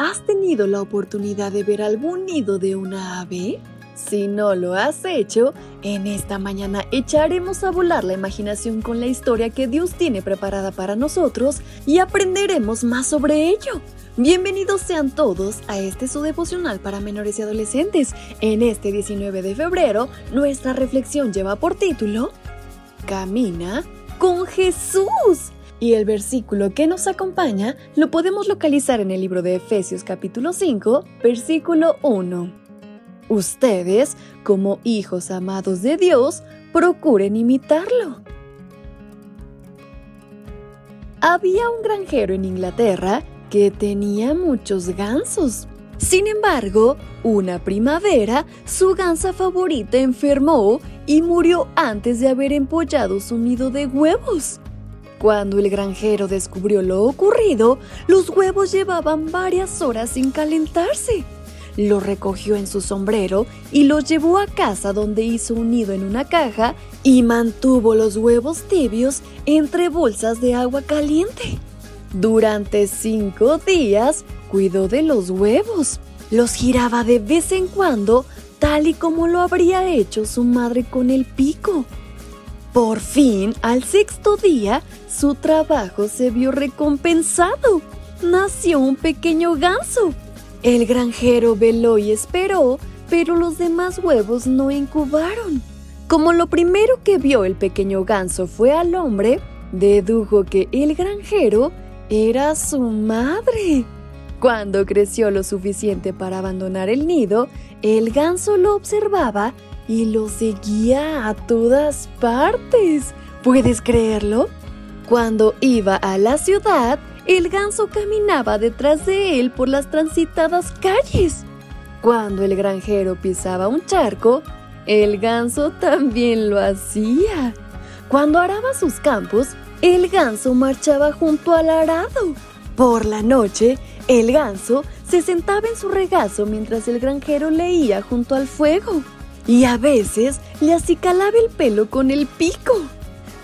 ¿Has tenido la oportunidad de ver algún nido de una ave? Si no lo has hecho, en esta mañana echaremos a volar la imaginación con la historia que Dios tiene preparada para nosotros y aprenderemos más sobre ello. Bienvenidos sean todos a este su devocional para menores y adolescentes. En este 19 de febrero, nuestra reflexión lleva por título Camina con Jesús. Y el versículo que nos acompaña lo podemos localizar en el libro de Efesios capítulo 5, versículo 1. Ustedes, como hijos amados de Dios, procuren imitarlo. Había un granjero en Inglaterra que tenía muchos gansos. Sin embargo, una primavera, su gansa favorita enfermó y murió antes de haber empollado su nido de huevos. Cuando el granjero descubrió lo ocurrido, los huevos llevaban varias horas sin calentarse. Lo recogió en su sombrero y los llevó a casa donde hizo un nido en una caja y mantuvo los huevos tibios entre bolsas de agua caliente. Durante cinco días cuidó de los huevos. Los giraba de vez en cuando, tal y como lo habría hecho su madre con el pico. Por fin, al sexto día, su trabajo se vio recompensado. Nació un pequeño ganso. El granjero veló y esperó, pero los demás huevos no incubaron. Como lo primero que vio el pequeño ganso fue al hombre, dedujo que el granjero era su madre. Cuando creció lo suficiente para abandonar el nido, el ganso lo observaba y lo seguía a todas partes. ¿Puedes creerlo? Cuando iba a la ciudad, el ganso caminaba detrás de él por las transitadas calles. Cuando el granjero pisaba un charco, el ganso también lo hacía. Cuando araba sus campos, el ganso marchaba junto al arado. Por la noche, el ganso se sentaba en su regazo mientras el granjero leía junto al fuego y a veces le acicalaba el pelo con el pico.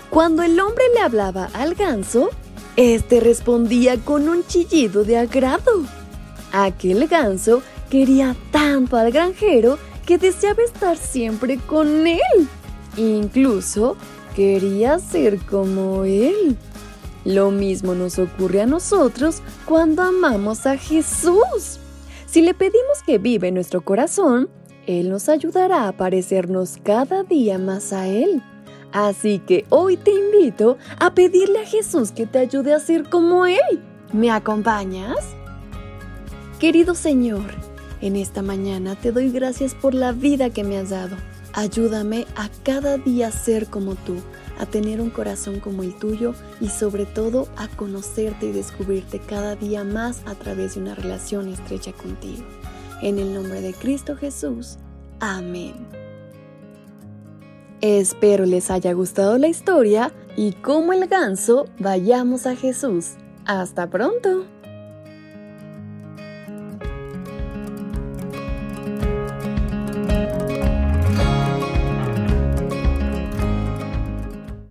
Cuando el hombre le hablaba al ganso, este respondía con un chillido de agrado. Aquel ganso quería tanto al granjero que deseaba estar siempre con él. Incluso quería ser como él. Lo mismo nos ocurre a nosotros cuando amamos a Jesús. Si le pedimos que vive en nuestro corazón, él nos ayudará a parecernos cada día más a Él. Así que hoy te invito a pedirle a Jesús que te ayude a ser como Él. ¿Me acompañas? Querido Señor, en esta mañana te doy gracias por la vida que me has dado. Ayúdame a cada día ser como tú, a tener un corazón como el tuyo y sobre todo a conocerte y descubrirte cada día más a través de una relación estrecha contigo. En el nombre de Cristo Jesús. Amén. Espero les haya gustado la historia y como el ganso, vayamos a Jesús. Hasta pronto.